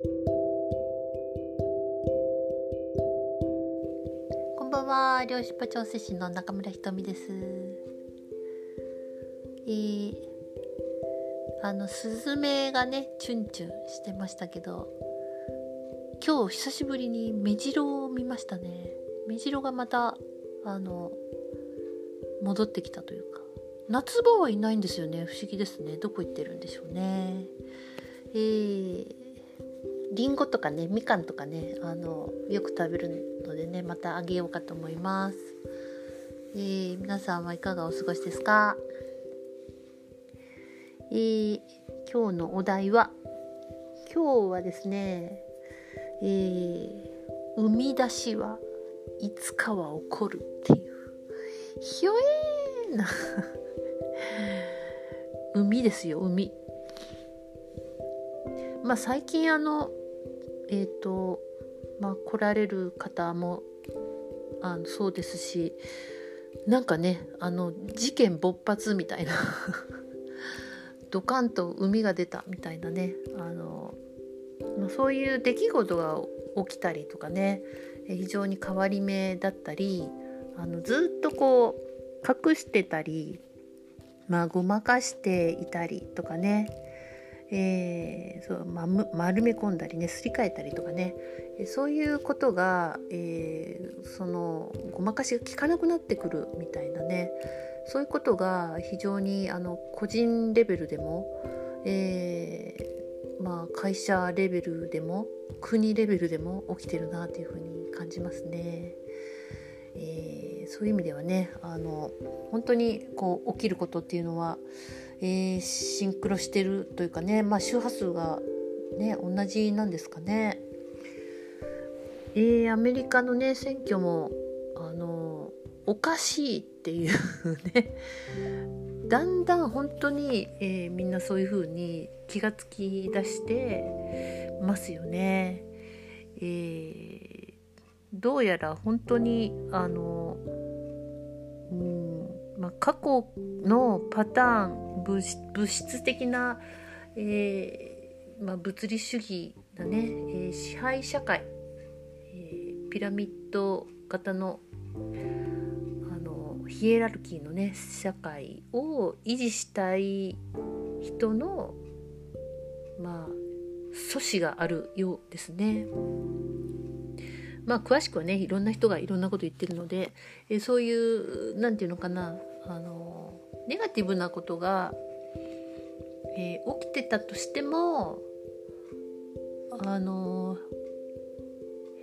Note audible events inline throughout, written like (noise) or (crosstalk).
こんばんは。漁師パ調整士の中村ひとみです。えー、あのスズメがねチュンチュンしてましたけど今日久しぶりにメジロを見ましたね。メジロがまたあの戻ってきたというか。夏場はいないんですよね。不思議ですね。どこ行ってるんでしょうね。えー、りんごとかねみかんとかねあのよく食べるのでねまたあげようかと思います、えー、皆さんはいかがお過ごしですか？えー、今日のお題は今日はですねえー、生み出しはいつかは起こるっていう。ひょえーな。(laughs) 海ですよ海。まあ最近あのえっ、ー、とまあ来られる方もあのそうですしなんかねあの事件勃発みたいな (laughs) ドカンと海が出たみたいなねあの、まあ、そういう出来事が起きたりとかね非常に変わり目だったりあのずっとこう隠してたりまあごまかしていたりとかね、えー、そうま、丸め込んだりねすり替えたりとかねそういうことが、えー、そのごまかしが効かなくなってくるみたいなねそういうことが非常にあの個人レベルでも、えー、まあ、会社レベルでも国レベルでも起きてるなというふうに感じますね。え、そういう意味ではねあの本当にこう起きることっていうのは、えー、シンクロしてるというかね、まあ、周波数が、ね、同じなんですかね。えー、アメリカのね選挙もあのおかしいっていうね (laughs) だんだん本当に、えー、みんなそういう風に気がつき出してますよね。えーどうやら本当にあの、うんまあ、過去のパターン物質的な、えーまあ、物理主義だね、えー、支配社会、えー、ピラミッド型のあのヒエラルキーのね社会を維持したい人のまあ阻止があるようですね。まあ詳しくはねいろんな人がいろんなこと言ってるので、えそういう何て言うのかな。あのネガティブなことが、えー、起きてたとしてもあの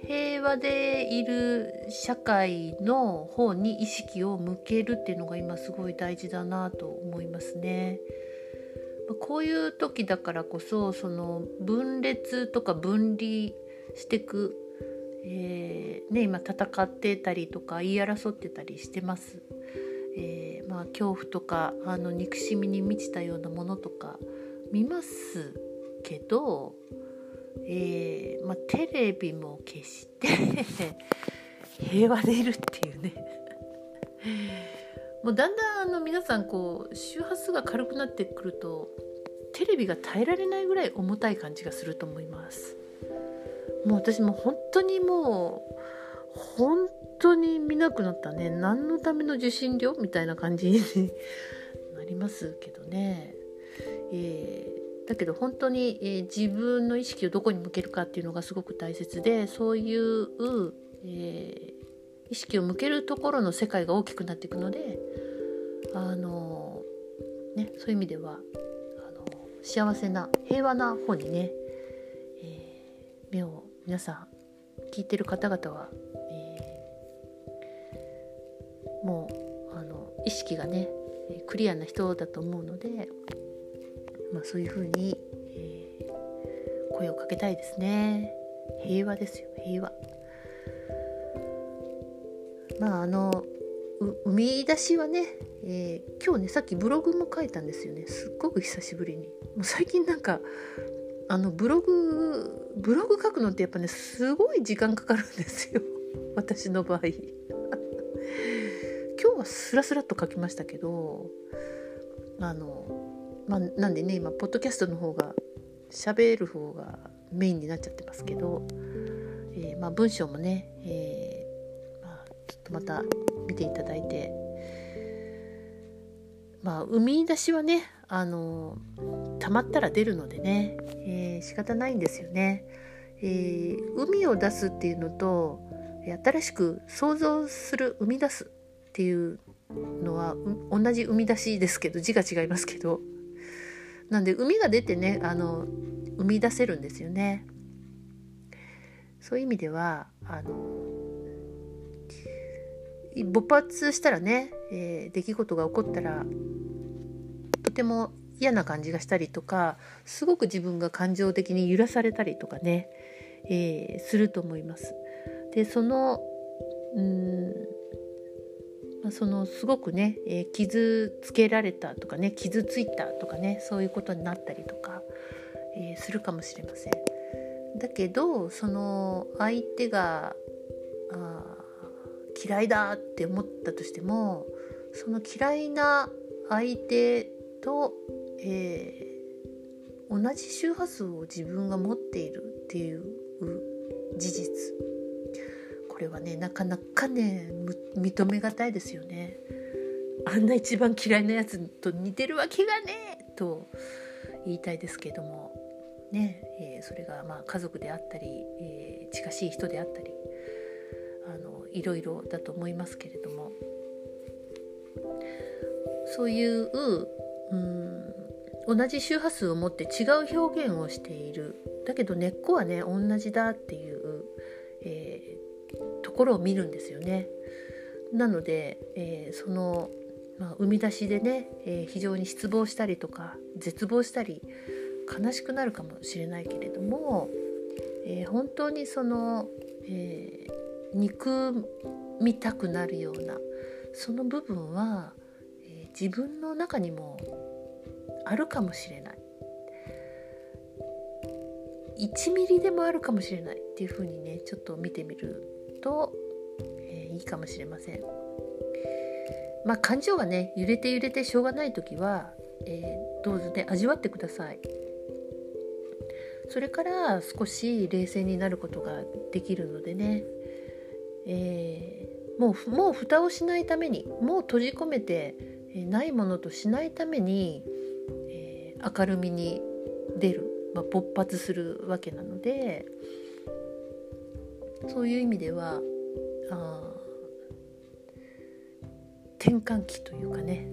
平和でいる社会の方に意識を向けるっていうのが今すごい大事だなと思いますね。こういう時だからこそその分裂とか分離していくえー、ね、今戦ってたりとか言い争ってたりしてます。えー、まあ、恐怖とかあの憎しみに満ちたようなものとか見ますけど、えー、まあ、テレビも消して (laughs) 平和でいるっていうね (laughs) もうだんだんあの皆さんこう周波数が軽くなってくるとテレビが耐えられないぐらい重たい感じがすると思います。もう私も本当にもう本当に見なくなったね。何のための受信料みたいな感じに (laughs) なりますけどね、えー、だけど本当に、えー、自分の意識をどこに向けるかっていうのがすごく大切でそういう、えー、意識を向けるところの世界が大きくなっていくのであのねそういう意味ではあの幸せな平和な方にね、え目を皆さん聞いてる方々は、もうあの意識がねクリアな人だと思うので、まあ、そういうふうに、えー、声をかけたいですね。平和ですよ平和。まああの生み出しはね、えー、今日ねさっきブログも書いたんですよね。すっごく久しぶりに。もう最近なんかあのブログブログ書くのってやっぱねすごい時間かかるんですよ。(laughs) 私の場合。スラスラっと書きましたけどあのまあなんでね今ポッドキャストの方が喋る方がメインになっちゃってますけど、えー、まあ、文章もね、えー、まあ、ちょっとまた見ていただいてまあ生み出しはねあのたまったら出るのでね、えー、仕方ないんですよね。えー、海を出すっていうのと新しく想像する生み出すっていうのは同じ生み出しですけど字が違いますけどなんで海が出てねあの生み出せるんですよね。そういう意味ではあの勃発したらね、えー、出来事が起こったらとても嫌な感じがしたりとかすごく自分が感情的に揺らされたりとかね、えー、すると思います。でそのうんま、そのすごくね、えー、傷つけられたとかね傷ついたとかねそういうことになったりとか、えー、するかもしれません。だけどその相手があ嫌いだって思ったとしてもその嫌いな相手と、えー、同じ周波数を自分が持っているっていう事実これはねなかなかね認めがたいですよね。あんな一番嫌いなやつと似てるわけがねえと言いたいですけども。ね、えー、それがまあ家族であったり、えー、近しい人であったりあのいろいろだと思いますけれども。そういううん同じ周波数を持って違う表現をしている。だけど根っこはね同じだっていう、こを見るんですよね。なので、えー、その、まあ、生み出しでね、えー、非常に失望したりとか絶望したり悲しくなるかもしれないけれども、えー、本当にその、えー、憎みたくなるようなその部分は、えー、自分の中にもあるかもしれない1ミリでもあるかもしれないっていうふうにねちょっと見てみると、えー、いいかもしれません。まあ感情がね揺れて揺れてしょうがない時は、えー、どうぞね味わってください。それから少し冷静になることができるのでね、えー、もうもう蓋をしないためにもう閉じ込めてないものとしないために、えー、明るみに出る、まあ、勃発するわけなのでそういう意味ではあ転換期というかね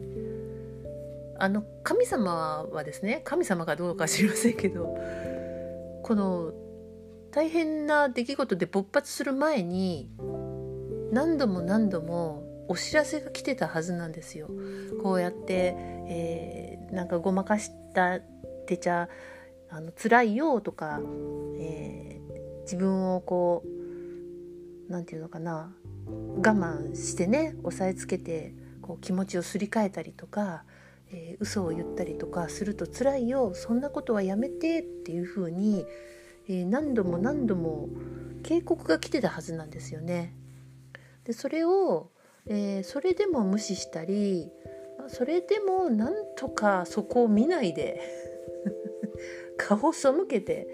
あの神様はですね神様かどうか知りませんけどこの大変な出来事で勃発する前に何度も何度もお知らせが来てたはずなんですよ。こうやって、えー、なんかごまかしたってちゃあの辛いよとか、えー、自分をこう何て言うのかな我慢してね押さえつけてこう気持ちをすり替えたりとかえー、嘘を言ったりとかすると辛いよそんなことはやめてっていうふうに、えー、何度も何度も警告が来てたはずなんですよね。でそれを、えー、それでも無視したりそれでもなんとかそこを見ないで (laughs) 顔を背けて、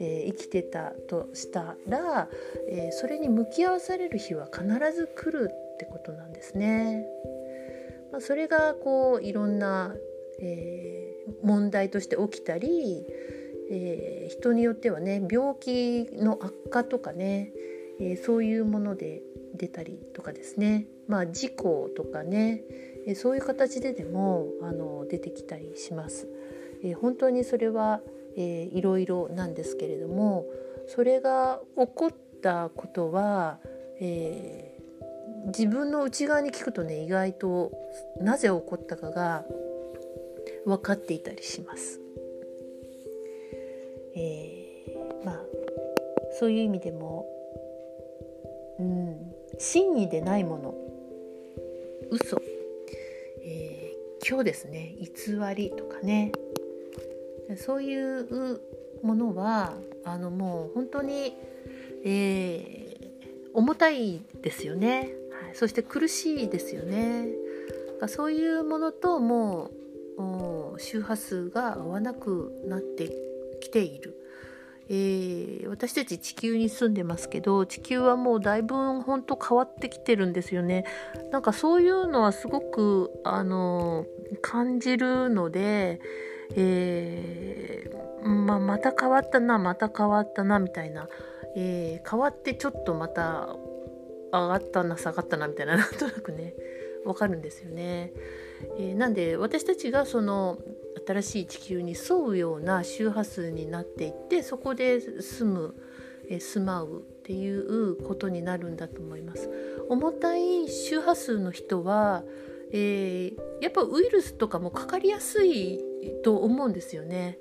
えー、生きてたとしたら、えー、それに向き合わされる日は必ず来るってことなんですね。まあ、それがこういろんな、えー、問題として起きたり、えー、人によってはね病気の悪化とかね、えー、そういうもので出たりとかですね、まあ、事故とかね、えそういう形ででもあの出てきたりします。え本当にそれは、えー、いろいろなんですけれどもそれが起こったことは、えー自分の内側に聞くとね意外となぜ起こったかが分かっていたりします。えー、まあそういう意味でも、うん、真意でないもの嘘、えー、今日ですね偽りとかねそういうものはあのもう本当に、えー、重たいですよね。はいそして苦しいですよねそういうものともう周波数が合わなくなってきている、ええー、私たち地球に住んでますけど地球はもうだいぶ本当変わってきてるんですよね。なんかそういうのはすごくあの感じるので、えー、まあ、また変わったなまた変わったなみたいな、えー、変わってちょっとまた上がったな下がったなみたいな (laughs) なんとなくねわかるんですよね。えー、なんで私たちがその新しい地球に沿うような周波数になっていってそこで住む、えー、住まうっていうことになるんだと思います。重たい周波数の人は、えー、やっぱウイルスとかもかかりやすいと思うんですよね。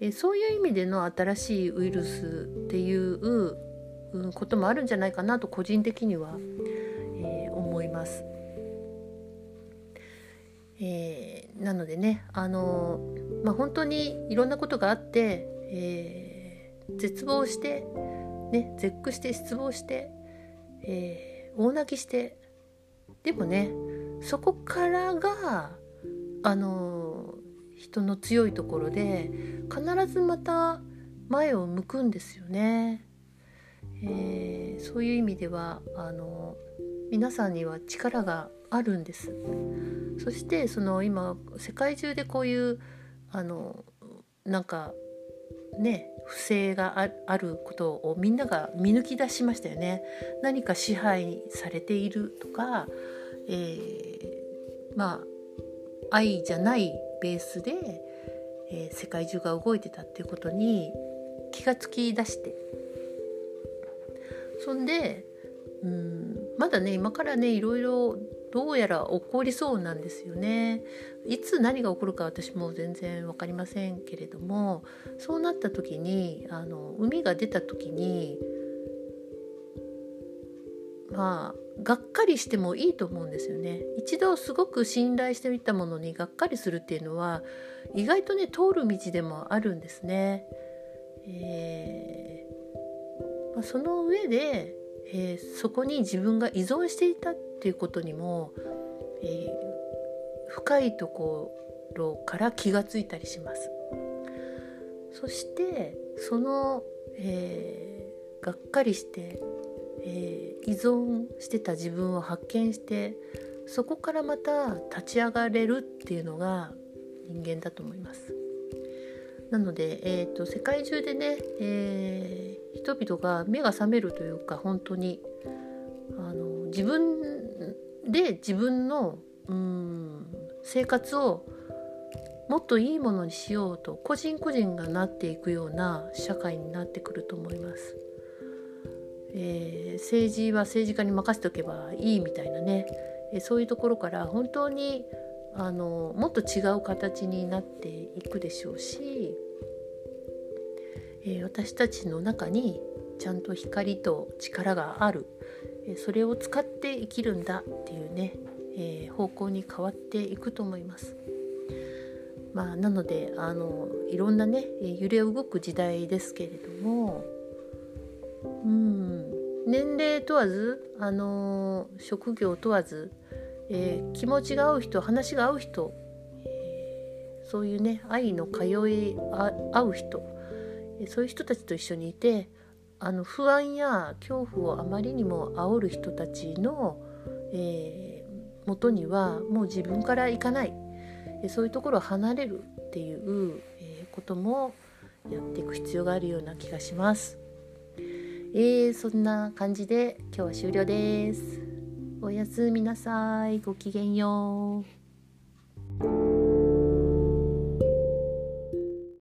えそういう意味での新しいウイルスっていうこともあるんじゃないかなと個人的には、え思います。えー、なのでねあのー、まあ、本当にいろんなことがあって、えー、絶望して、ね、絶句して失望して、え大泣きしてでもねそこからがあの人の強いところで必ずまた前を向くんですよね。えー、そういう意味ではあの皆さんには力があるんですそしてその今世界中でこういうあのなんかね不正があることをみんなが見抜き出しましたよね何か支配されているとか、えー、まあ愛じゃないベースで、えー、世界中が動いてたっていうことに気がつき出してそんでうんまだね今からねいろいろどうやら起こりそうなんですよね。いつ何が起こるか私も全然分かりませんけれどもそうなった時にあの海が出た時にまあがっかりしてもいいと思うんですよね。一度すごく信頼してみたものにがっかりするっていうのは意外とね通る道でもあるんですね。えーまあ、その上でえー、そこに自分が依存していたっていうことにも、えー、深いところから気がついたりします。そしてその、えー、がっかりして、え依存してた自分を発見してそこからまた立ち上がれるっていうのが人間だと思います。なので、えーと、世界中でね、えー、人々が目が覚めるというか本当にあの自分で自分のうん生活をもっといいものにしようと個人個人がなっていくような社会になってくると思います。えー、政治は政治家に任せておけばいいみたいなね、えー、そういうところから本当にあのもっと違う形になっていくでしょうし、えー、私たちの中にちゃんと光と力がある、えー、それを使って生きるんだっていうね、えー、方向に変わっていくと思います。まあ、なのであのいろんなね揺れ動く時代ですけれどもうん。年齢問わずあの職業問わずえー、気持ちが合う人話が合う人、えー、そういうね愛の通い合う人、えそういう人たちと一緒にいてあの不安や恐怖をあまりにも煽る人たちの、えー、元にはもう自分から行かない、えそういうところを離れるっていう、えこともやっていく必要があるような気がします。えー、そんな感じで今日は終了です。おやすみなさい。ごきげんよう。